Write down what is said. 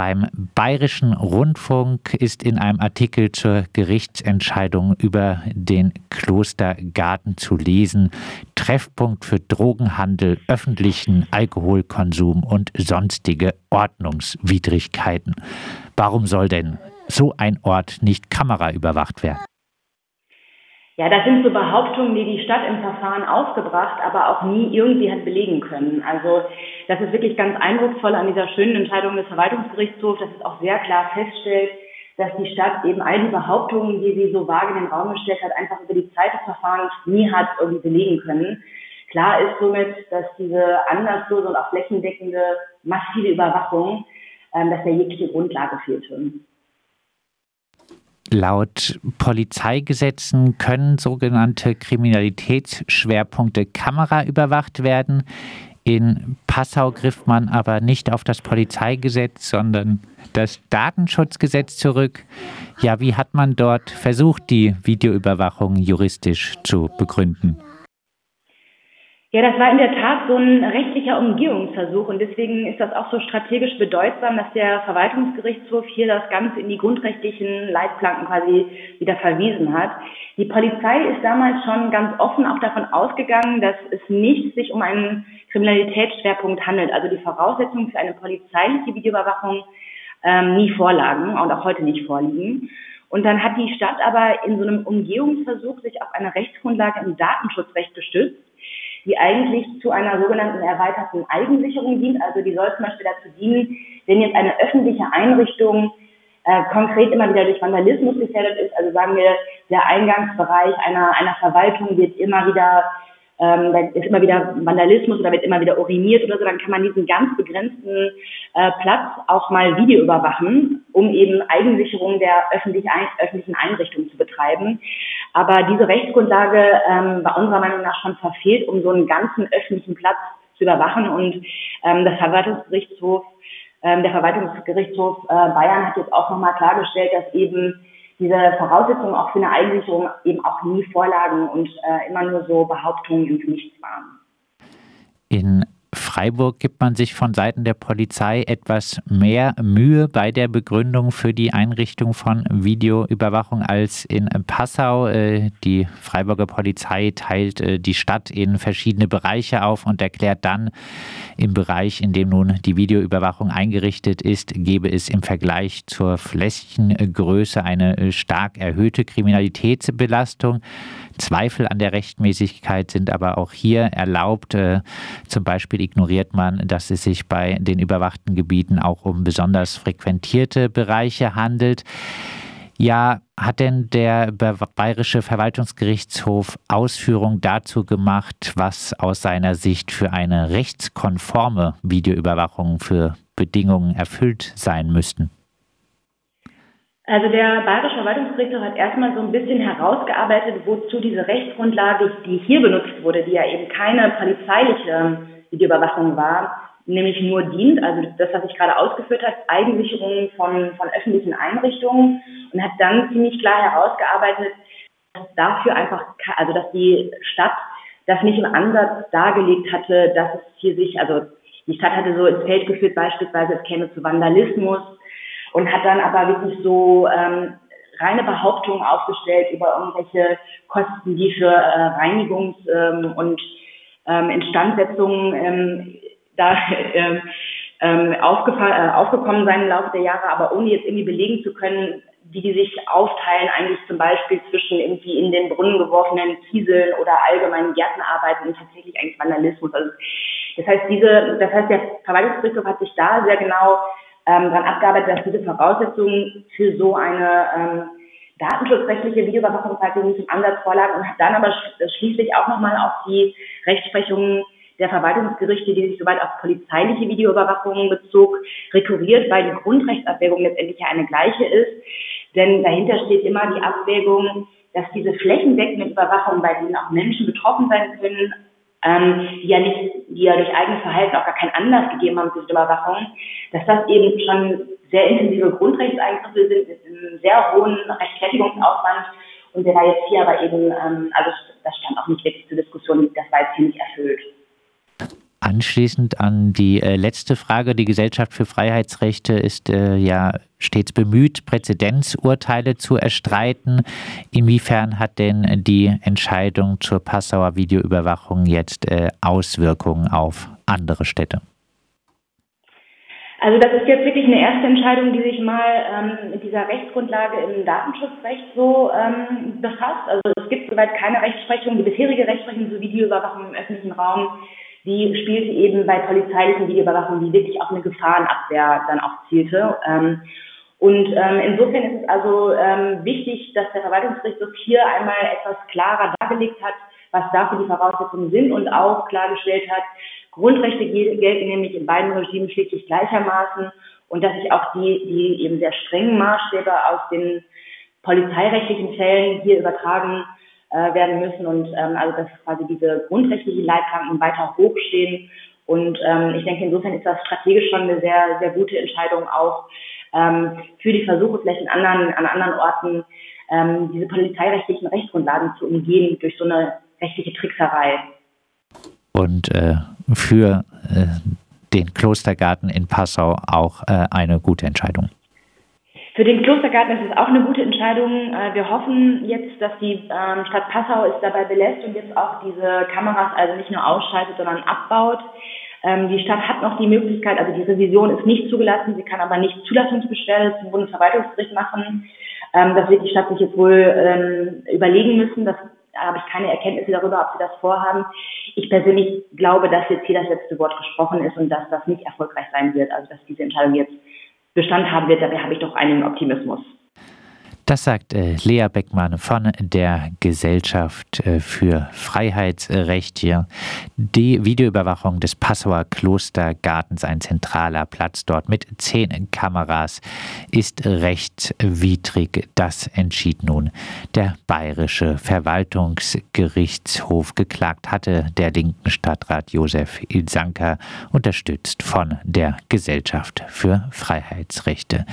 beim Bayerischen Rundfunk ist in einem Artikel zur Gerichtsentscheidung über den Klostergarten zu lesen. Treffpunkt für Drogenhandel, öffentlichen Alkoholkonsum und sonstige Ordnungswidrigkeiten. Warum soll denn so ein Ort nicht kameraüberwacht werden? Ja, das sind so Behauptungen, die die Stadt im Verfahren aufgebracht, aber auch nie irgendwie hat belegen können. Also das ist wirklich ganz eindrucksvoll an dieser schönen Entscheidung des Verwaltungsgerichtshofs, dass es auch sehr klar feststellt, dass die Stadt eben all die Behauptungen, die sie so vage in den Raum gestellt hat, einfach über die Zeit des Verfahrens nie hat irgendwie belegen können. Klar ist somit, dass diese anderslose und auch flächendeckende massive Überwachung, ähm, dass da jegliche Grundlage fehlte. Laut Polizeigesetzen können sogenannte Kriminalitätsschwerpunkte kameraüberwacht werden. In Passau griff man aber nicht auf das Polizeigesetz, sondern das Datenschutzgesetz zurück. Ja, wie hat man dort versucht, die Videoüberwachung juristisch zu begründen? Ja, das war in der Tat so ein rechtlicher Umgehungsversuch und deswegen ist das auch so strategisch bedeutsam, dass der Verwaltungsgerichtshof hier das Ganze in die grundrechtlichen Leitplanken quasi wieder verwiesen hat. Die Polizei ist damals schon ganz offen auch davon ausgegangen, dass es nicht sich um einen Kriminalitätsschwerpunkt handelt. Also die Voraussetzungen für eine polizeiliche Videoüberwachung ähm, nie vorlagen und auch heute nicht vorliegen. Und dann hat die Stadt aber in so einem Umgehungsversuch sich auf eine Rechtsgrundlage im Datenschutzrecht gestützt die eigentlich zu einer sogenannten erweiterten Eigensicherung dient. Also die soll zum Beispiel dazu dienen, wenn jetzt eine öffentliche Einrichtung äh, konkret immer wieder durch Vandalismus gefährdet ist, also sagen wir, der Eingangsbereich einer, einer Verwaltung wird immer wieder ähm, ist immer wieder Vandalismus oder wird immer wieder uriniert oder so, dann kann man diesen ganz begrenzten äh, Platz auch mal Video überwachen, um eben Eigensicherung der öffentlich ein, öffentlichen Einrichtungen zu betreiben. Aber diese Rechtsgrundlage ähm, war unserer Meinung nach schon verfehlt, um so einen ganzen öffentlichen Platz zu überwachen. Und ähm, das Verwaltungsgerichtshof, ähm, der Verwaltungsgerichtshof äh, Bayern hat jetzt auch nochmal klargestellt, dass eben diese Voraussetzungen auch für eine Einsicherung eben auch nie vorlagen und äh, immer nur so Behauptungen ins Nichts waren. In Freiburg gibt man sich von Seiten der Polizei etwas mehr Mühe bei der Begründung für die Einrichtung von Videoüberwachung als in Passau. Äh, die Freiburger Polizei teilt äh, die Stadt in verschiedene Bereiche auf und erklärt dann, im Bereich, in dem nun die Videoüberwachung eingerichtet ist, gebe es im Vergleich zur Flächengröße eine stark erhöhte Kriminalitätsbelastung. Zweifel an der Rechtmäßigkeit sind aber auch hier erlaubt. Äh, zum Beispiel ignoriert man, dass es sich bei den überwachten Gebieten auch um besonders frequentierte Bereiche handelt. Ja, hat denn der Bayerische Verwaltungsgerichtshof Ausführungen dazu gemacht, was aus seiner Sicht für eine rechtskonforme Videoüberwachung für Bedingungen erfüllt sein müssten? Also der Bayerische Verwaltungsgerichtshof hat erstmal so ein bisschen herausgearbeitet, wozu diese Rechtsgrundlage, die hier benutzt wurde, die ja eben keine polizeiliche Videoüberwachung war, nämlich nur dient, also das, was ich gerade ausgeführt habe, Eigensicherung von, von öffentlichen Einrichtungen und hat dann ziemlich klar herausgearbeitet, dass dafür einfach, also dass die Stadt das nicht im Ansatz dargelegt hatte, dass es hier sich, also die Stadt hatte so ins Feld geführt, beispielsweise es käme zu Vandalismus, und hat dann aber wirklich so ähm, reine Behauptungen aufgestellt über irgendwelche Kosten, die für äh, Reinigungs- ähm, und ähm, Instandsetzungen ähm, da ähm, ähm, äh, aufgekommen sein im Laufe der Jahre, aber ohne jetzt irgendwie belegen zu können, wie die sich aufteilen, eigentlich zum Beispiel zwischen irgendwie in den Brunnen geworfenen Kieseln oder allgemeinen Gärtenarbeiten und tatsächlich eigentlich Vandalismus. Also das heißt, diese, das heißt, der Verwaltungsgerichtshof hat sich da sehr genau ähm, daran abgearbeitet, dass diese Voraussetzungen für so eine ähm, datenschutzrechtliche Videoüberwachung quasi nicht im Ansatz vorlagen und hat dann aber schließlich auch nochmal auf die Rechtsprechungen der Verwaltungsgerichte, die sich soweit auf polizeiliche Videoüberwachungen bezog, rekurriert, weil die Grundrechtsabwägung letztendlich ja eine gleiche ist. Denn dahinter steht immer die Abwägung, dass diese flächendeckende Überwachung, bei denen auch Menschen betroffen sein können, ähm, die ja nicht, die ja durch eigenes Verhalten auch gar keinen Anlass gegeben haben für diese Überwachung, dass das eben schon sehr intensive Grundrechtseingriffe sind mit einem sehr hohen Rechtfertigungsaufwand und der war jetzt hier aber eben, ähm, also das stand auch nicht wirklich zur Diskussion, das war jetzt hier nicht erfüllt. Anschließend an die äh, letzte Frage. Die Gesellschaft für Freiheitsrechte ist äh, ja stets bemüht, Präzedenzurteile zu erstreiten. Inwiefern hat denn die Entscheidung zur Passauer Videoüberwachung jetzt äh, Auswirkungen auf andere Städte? Also das ist jetzt wirklich eine erste Entscheidung, die sich mal ähm, mit dieser Rechtsgrundlage im Datenschutzrecht so ähm, befasst. Also es gibt soweit keine Rechtsprechung. Die bisherige Rechtsprechung zur Videoüberwachung im öffentlichen Raum, die spielte eben bei polizeilichen Videoüberwachungen, die wirklich auf eine Gefahrenabwehr dann auch zielte. Ähm, und ähm, insofern ist es also ähm, wichtig, dass der Verwaltungsgerichtshof hier einmal etwas klarer dargelegt hat, was dafür die Voraussetzungen sind und auch klargestellt hat, Grundrechte gelten nämlich in beiden Regimen schließlich gleichermaßen und dass sich auch die, die eben sehr strengen Maßstäbe aus den polizeirechtlichen Fällen hier übertragen äh, werden müssen und ähm, also dass quasi diese grundrechtlichen Leitplanken weiter hochstehen. Und ähm, ich denke, insofern ist das strategisch schon eine sehr, sehr gute Entscheidung auch ähm, für die Versuche, vielleicht in anderen, an anderen Orten ähm, diese polizeirechtlichen Rechtsgrundlagen zu umgehen durch so eine rechtliche Trickserei und äh, für äh, den Klostergarten in Passau auch äh, eine gute Entscheidung. Für den Klostergarten ist es auch eine gute Entscheidung. Äh, wir hoffen jetzt, dass die ähm, Stadt Passau es dabei belässt und jetzt auch diese Kameras also nicht nur ausschaltet, sondern abbaut. Ähm, die Stadt hat noch die Möglichkeit, also die Revision ist nicht zugelassen, sie kann aber nicht Zulassungsbeschwerde zum Bundesverwaltungsgericht machen. Ähm, das wird die Stadt sich jetzt wohl überlegen müssen. Das da habe ich keine Erkenntnisse darüber, ob sie das vorhaben. Ich persönlich glaube, dass jetzt hier das letzte Wort gesprochen ist und dass das nicht erfolgreich sein wird, also dass diese Entscheidung jetzt Bestand haben wird. Dabei habe ich doch einigen Optimismus. Das sagt äh, Lea Beckmann von der Gesellschaft äh, für Freiheitsrechte. Die Videoüberwachung des Passauer Klostergartens, ein zentraler Platz dort mit zehn Kameras, ist rechtswidrig. Das entschied nun der Bayerische Verwaltungsgerichtshof. Geklagt hatte der linken Stadtrat Josef Ilsanker, unterstützt von der Gesellschaft für Freiheitsrechte.